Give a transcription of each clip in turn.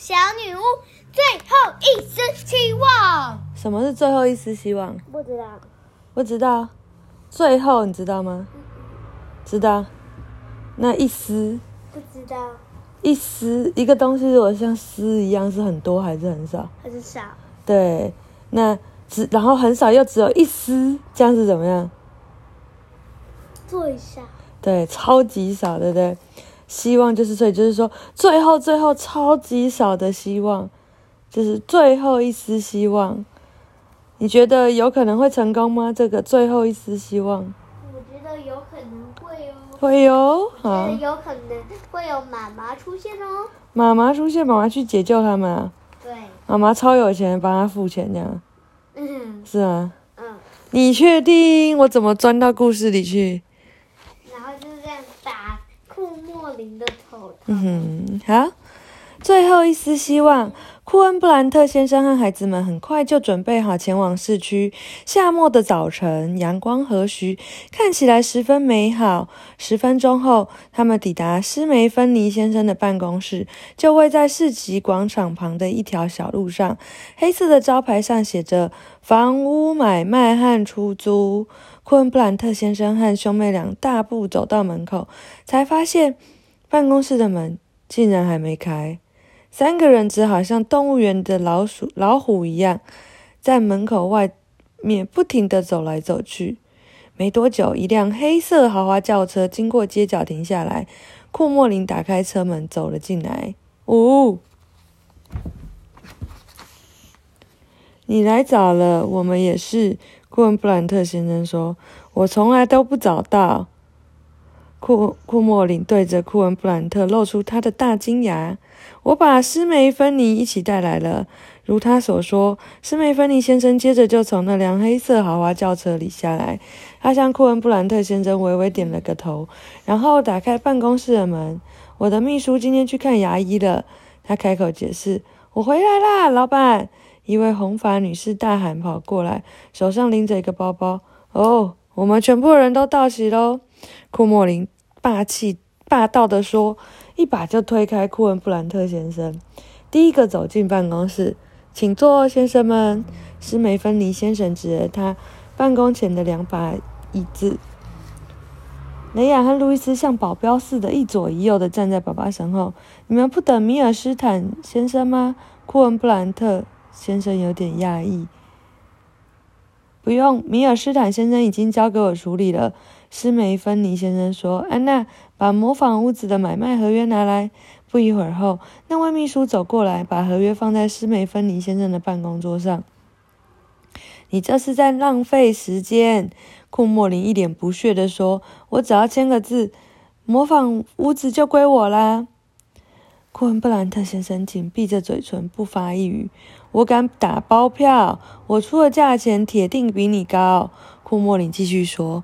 小女巫，最后一丝希望。什么是最后一丝希望？不知道，不知道。最后你知道吗？知道。那一丝，不知道，一丝一个东西，如果像丝一样，是很多还是很少？很少。对，那只然后很少又只有一丝，这样是怎么样？做一下。对，超级少，对不对？希望就是所以就是说，最后最后超级少的希望，就是最后一丝希望。你觉得有可能会成功吗？这个最后一丝希望，我觉得有可能会哦。会哟，觉好，有可能会有妈妈出现哦。妈妈出现，妈妈去解救他们啊！对，妈妈超有钱，帮他付钱，这样嗯是啊？嗯，你确定？我怎么钻到故事里去？然后就是这样打库莫林的头。嗯哼，好，最后一丝希望。库恩布兰特先生和孩子们很快就准备好前往市区。夏末的早晨，阳光和煦，看起来十分美好。十分钟后，他们抵达施梅芬尼先生的办公室，就位在市集广场旁的一条小路上。黑色的招牌上写着“房屋买卖和出租”。库恩布兰特先生和兄妹俩大步走到门口，才发现办公室的门竟然还没开。三个人只好像动物园的老鼠、老虎一样，在门口外面不停地走来走去。没多久，一辆黑色豪华轿车经过街角停下来。库莫林打开车门走了进来。呜、你来早了，我们也是。库恩布兰特先生说：“我从来都不早到。”库库莫林对着库恩布兰特露出他的大金牙。我把施梅芬尼一起带来了，如他所说，施梅芬尼先生接着就从那辆黑色豪华轿车里下来。他向库恩布兰特先生微微点了个头，然后打开办公室的门。我的秘书今天去看牙医了，他开口解释：“我回来啦，老板。”一位红发女士大喊跑过来，手上拎着一个包包。哦，我们全部人都到齐喽！库莫林霸气霸道地说，一把就推开库恩布兰特先生，第一个走进办公室。请坐，先生们。施梅芬尼先生指着他办公前的两把椅子。雷亚和路易斯像保镖似的，一左一右的站在爸爸身后。你们不等米尔斯坦先生吗？库恩布兰特先生有点讶异。不用，米尔斯坦先生已经交给我处理了。施梅芬尼先生说：“安娜，把模仿屋子的买卖合约拿来。”不一会儿后，那位秘书走过来，把合约放在施梅芬尼先生的办公桌上。“你这是在浪费时间。”库莫林一脸不屑地说，“我只要签个字，模仿屋子就归我啦。”库恩布兰特先生紧闭着嘴唇，不发一语。我敢打包票，我出的价钱铁定比你高。库莫林继续说：“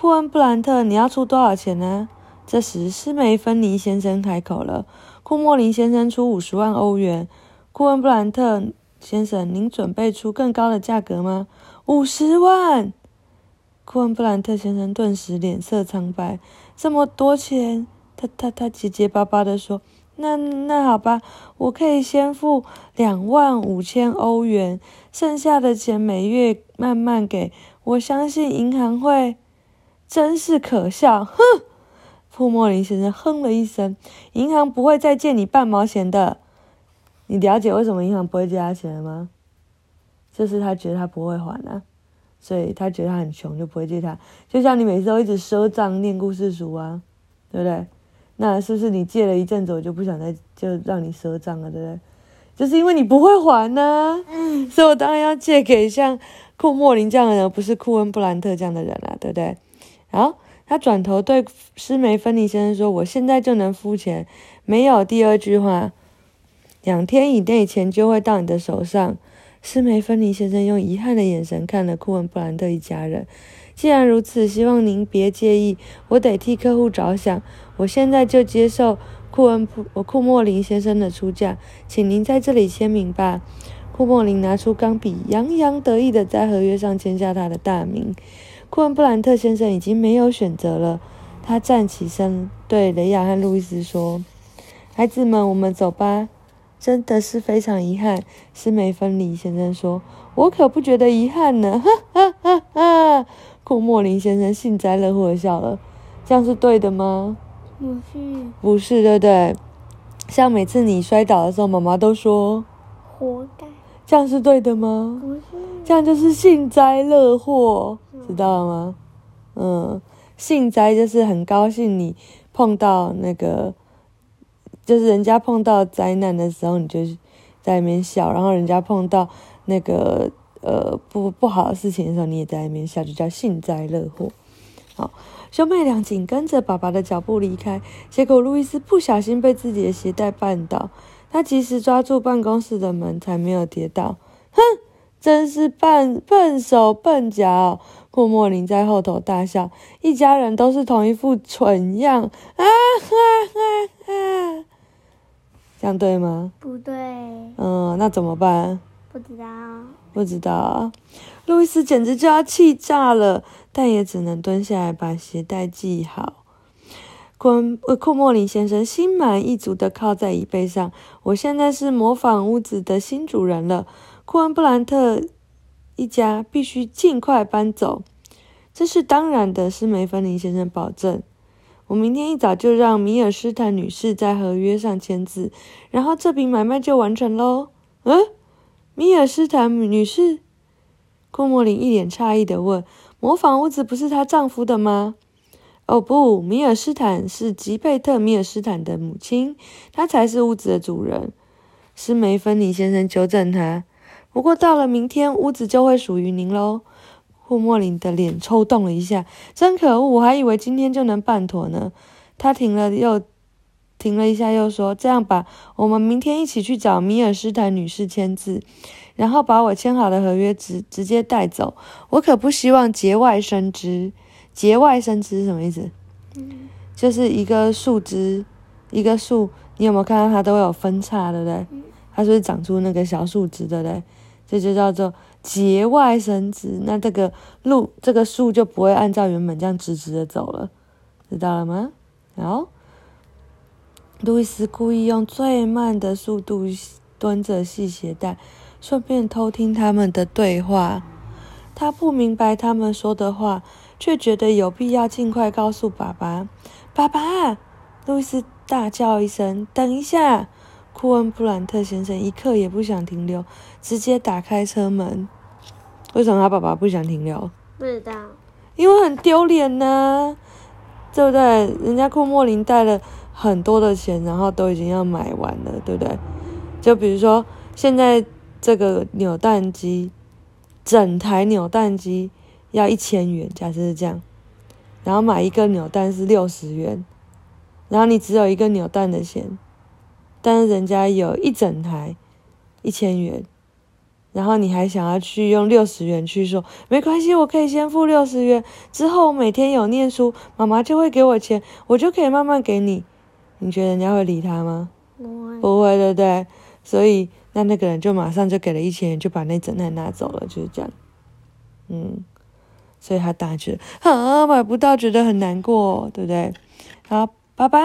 库恩布兰特，你要出多少钱呢？”这时，斯梅芬尼先生开口了：“库莫林先生出五十万欧元。库恩布兰特先生，您准备出更高的价格吗？”五十万！库恩布兰特先生顿时脸色苍白。这么多钱，他他他结结巴巴地说。那那好吧，我可以先付两万五千欧元，剩下的钱每月慢慢给。我相信银行会，真是可笑！哼，库莫林先生哼了一声，银行不会再借你半毛钱的。你了解为什么银行不会借他钱了吗？就是他觉得他不会还啊，所以他觉得他很穷，就不会借他。就像你每次都一直赊账念故事书啊，对不对？那是不是你借了一阵子，我就不想再就让你赊账了，对不对？就是因为你不会还呢、嗯，所以我当然要借给像库莫林这样的人，不是库恩布兰特这样的人啊，对不对？好，他转头对施梅芬尼先生说：“我现在就能付钱，没有第二句话。两天以内钱就会到你的手上。”施梅芬尼先生用遗憾的眼神看了库恩布兰特一家人。既然如此，希望您别介意，我得替客户着想。我现在就接受库恩布我库莫林先生的出价，请您在这里签名吧。库莫林拿出钢笔，洋洋得意地在合约上签下他的大名。库恩布兰特先生已经没有选择了，他站起身对雷亚和路易斯说：“孩子们，我们走吧。”真的是非常遗憾。施梅芬里先生说：“我可不觉得遗憾呢。”哈哈哈哈！库莫林先生幸灾乐祸的笑了。这样是对的吗？不是，不是，对不对？像每次你摔倒的时候，妈妈都说活该。这样是对的吗？不是，这样就是幸灾乐祸，知道吗？嗯，幸灾就是很高兴你碰到那个，就是人家碰到灾难的时候，你就在那边笑；然后人家碰到那个呃不不好的事情的时候，你也在那边笑，就叫幸灾乐祸。好，兄妹俩紧跟着爸爸的脚步离开，结果路易斯不小心被自己的鞋带绊倒。他及时抓住办公室的门，才没有跌倒。哼，真是笨笨手笨脚！库莫林在后头大笑。一家人都是同一副蠢样啊！哈哈哈！这样对吗？不对。嗯，那怎么办？不知道。不知道。路易斯简直就要气炸了，但也只能蹲下来把鞋带系好。库库莫林先生心满意足地靠在椅背上。我现在是模仿屋子的新主人了。库恩布兰特一家必须尽快搬走，这是当然的。斯梅芬林先生保证。我明天一早就让米尔斯坦女士在合约上签字，然后这笔买卖就完成喽。嗯，米尔斯坦女士？库莫林一脸诧异地问：“模仿屋子不是她丈夫的吗？”哦不，米尔斯坦是吉贝特·米尔斯坦的母亲，她才是屋子的主人。斯梅芬尼先生纠正他。不过到了明天，屋子就会属于您喽。霍莫林的脸抽动了一下，真可恶！我还以为今天就能办妥呢。他停了，又停了一下，又说：“这样吧，我们明天一起去找米尔斯坦女士签字，然后把我签好的合约直直接带走。我可不希望节外生枝。”节外生枝是什么意思？就是一个树枝，一个树，你有没有看到它都有分叉，对不对？它是是长出那个小树枝，对不对？这就叫做节外生枝。那这个路，这个树就不会按照原本这样直直的走了，知道了吗？好，路易斯故意用最慢的速度蹲着系鞋带，顺便偷听他们的对话。他不明白他们说的话。却觉得有必要尽快告诉爸爸。爸爸，路易斯大叫一声：“等一下！”库恩布兰特先生一刻也不想停留，直接打开车门。为什么他爸爸不想停留？不知道。因为很丢脸呢，对不对？人家库莫林带了很多的钱，然后都已经要买完了，对不对？就比如说现在这个扭蛋机，整台扭蛋机。要一千元，假设是这样，然后买一个扭蛋是六十元，然后你只有一个扭蛋的钱，但是人家有一整台一千元，然后你还想要去用六十元去说没关系，我可以先付六十元，之后每天有念书，妈妈就会给我钱，我就可以慢慢给你。你觉得人家会理他吗？不会，不会，对不对？所以那那个人就马上就给了一千元，就把那整台拿走了，就是这样。嗯。所以他大觉啊买不到，觉得很难过，对不对？好，爸爸，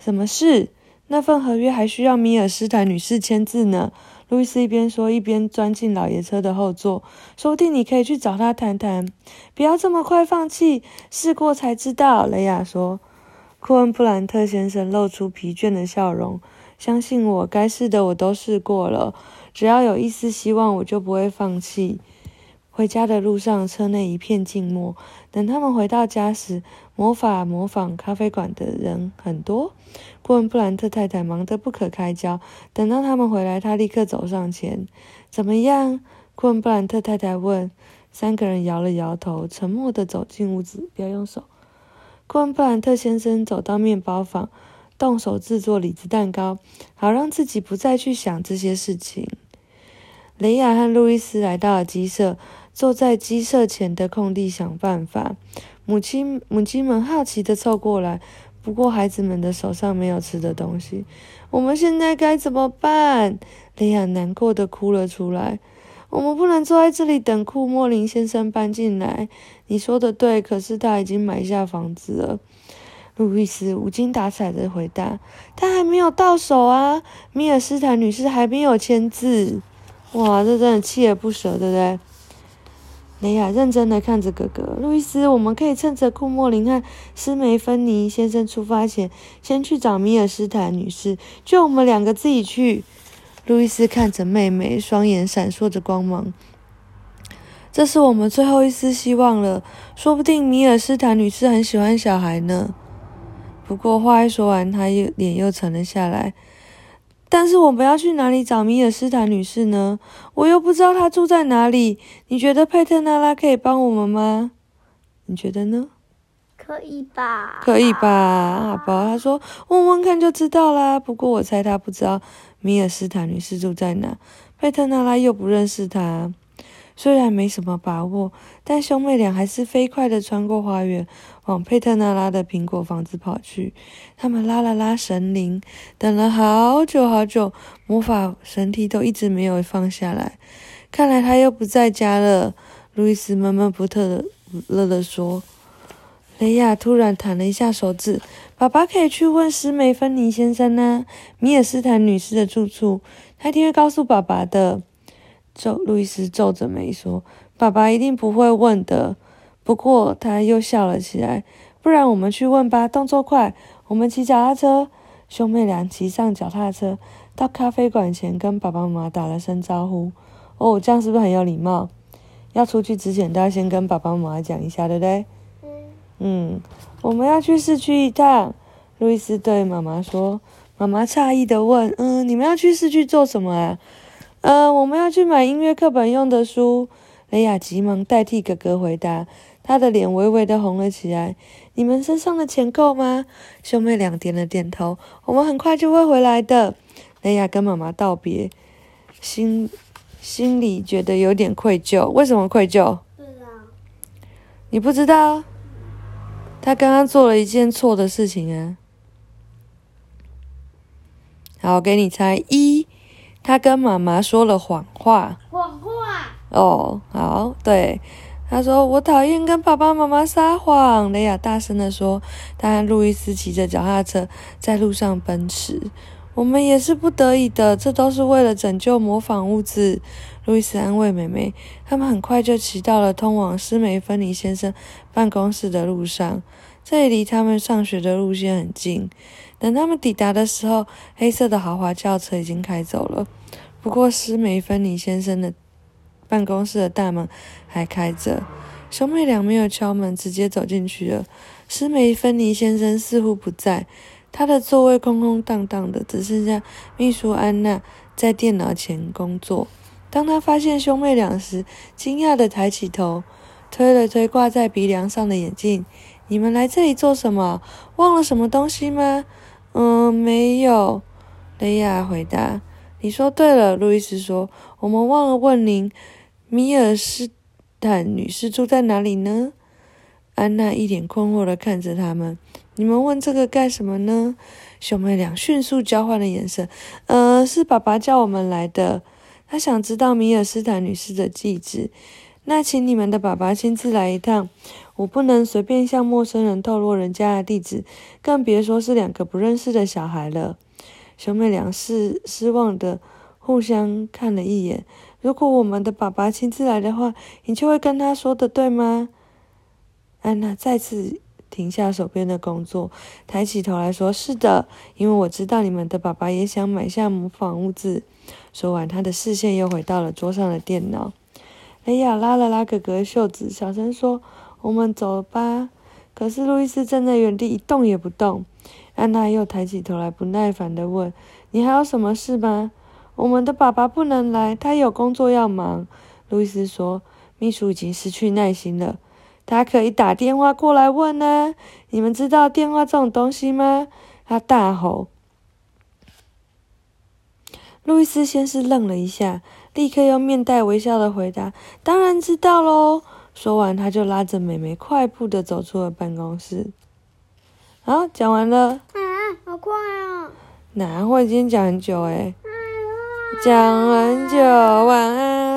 什么事？那份合约还需要米尔斯坦女士签字呢。路易斯一边说，一边钻进老爷车的后座。说不定你可以去找他谈谈。不要这么快放弃，试过才知道。雷亚说。库恩布兰特先生露出疲倦的笑容。相信我，该试的我都试过了。只要有一丝希望，我就不会放弃。回家的路上，车内一片静默。等他们回到家时，魔法模仿咖啡馆的人很多。库恩布兰特太太忙得不可开交。等到他们回来，他立刻走上前：“怎么样？”库恩布兰特太太问。三个人摇了摇头，沉默地走进屋子。不要用手。库恩布兰特先生走到面包房，动手制作李子蛋糕，好让自己不再去想这些事情。雷亚和路易斯来到了鸡舍。坐在鸡舍前的空地想办法，母亲母亲们好奇的凑过来，不过孩子们的手上没有吃的东西。我们现在该怎么办？雷亚难过的哭了出来。我们不能坐在这里等库莫林先生搬进来。你说的对，可是他已经买下房子了。路易斯无精打采的回答：“他还没有到手啊，米尔斯坦女士还没有签字。”哇，这真的锲而不舍，对不对？雷亚认真的看着哥哥路易斯，我们可以趁着库莫林和斯梅芬尼先生出发前，先去找米尔斯坦女士，就我们两个自己去。路易斯看着妹妹，双眼闪烁着光芒。这是我们最后一丝希望了，说不定米尔斯坦女士很喜欢小孩呢。不过话一说完，他又脸又沉了下来。但是我们要去哪里找米尔斯坦女士呢？我又不知道她住在哪里。你觉得佩特娜拉可以帮我们吗？你觉得呢？可以吧？可以吧？好吧，他说问问看就知道啦。不过我猜他不知道米尔斯坦女士住在哪，佩特娜拉又不认识她。虽然没什么把握，但兄妹俩还是飞快地穿过花园，往佩特纳拉的苹果房子跑去。他们拉了拉神灵，等了好久好久，魔法神梯都一直没有放下来。看来他又不在家了。路易斯闷闷不乐乐地说。雷亚突然弹了一下手指：“爸爸可以去问施梅芬尼先生呢，米尔斯坦女士的住处，他一定会告诉爸爸的。”皱路易斯皱着眉说：“爸爸一定不会问的。”不过他又笑了起来。不然我们去问吧，动作快。我们骑脚踏车。兄妹俩骑上脚踏车，到咖啡馆前跟爸爸妈妈打了声招呼。哦，这样是不是很有礼貌？要出去之前都要先跟爸爸妈妈讲一下，对不对？嗯。我们要去市区一趟。路易斯对妈妈说。妈妈诧异的问：“嗯，你们要去市区做什么啊？”呃，我们要去买音乐课本用的书。雷亚急忙代替哥哥回答，他的脸微微的红了起来。你们身上的钱够吗？兄妹俩点了点头。我们很快就会回来的。雷亚跟妈妈道别，心心里觉得有点愧疚。为什么愧疚？不知道。你不知道？他刚刚做了一件错的事情啊。好，给你猜一。他跟妈妈说了谎话。谎话。哦，好，对，他说我讨厌跟爸爸妈妈撒谎。雷亚大声的说。他和路易斯骑着脚踏车在路上奔驰。我们也是不得已的，这都是为了拯救模仿物质。路易斯安慰妹妹。他们很快就骑到了通往施梅芬尼先生办公室的路上。这里离他们上学的路线很近。等他们抵达的时候，黑色的豪华轿车已经开走了。不过，施梅芬尼先生的办公室的大门还开着。兄妹俩没有敲门，直接走进去了。施梅芬尼先生似乎不在，他的座位空空荡荡的，只剩下秘书安娜在电脑前工作。当他发现兄妹俩时，惊讶的抬起头，推了推挂在鼻梁上的眼镜：“你们来这里做什么？忘了什么东西吗？”嗯，没有，雷亚回答。你说对了，路易斯说。我们忘了问您，米尔斯坦女士住在哪里呢？安娜一脸困惑的看着他们。你们问这个干什么呢？兄妹俩迅速交换了眼神。呃，是爸爸叫我们来的，他想知道米尔斯坦女士的地址。那请你们的爸爸亲自来一趟。我不能随便向陌生人透露人家的地址，更别说是两个不认识的小孩了。兄妹俩是失望的互相看了一眼。如果我们的爸爸亲自来的话，你就会跟他说的，对吗？安娜再次停下手边的工作，抬起头来说：“是的，因为我知道你们的爸爸也想买下模仿物质。”说完，他的视线又回到了桌上的电脑。雷亚拉了拉哥哥的袖子，小声说。我们走吧。可是路易斯站在原地一动也不动。安娜又抬起头来，不耐烦地问：“你还有什么事吗？”“我们的爸爸不能来，他有工作要忙。”路易斯说。秘书已经失去耐心了。他可以打电话过来问呢。你们知道电话这种东西吗？他大吼。路易斯先是愣了一下，立刻又面带微笑的回答：“当然知道喽。”说完，他就拉着美美快步的走出了办公室。好，讲完了。啊，好快啊！哪会？今天讲很久哎。讲很久，晚安。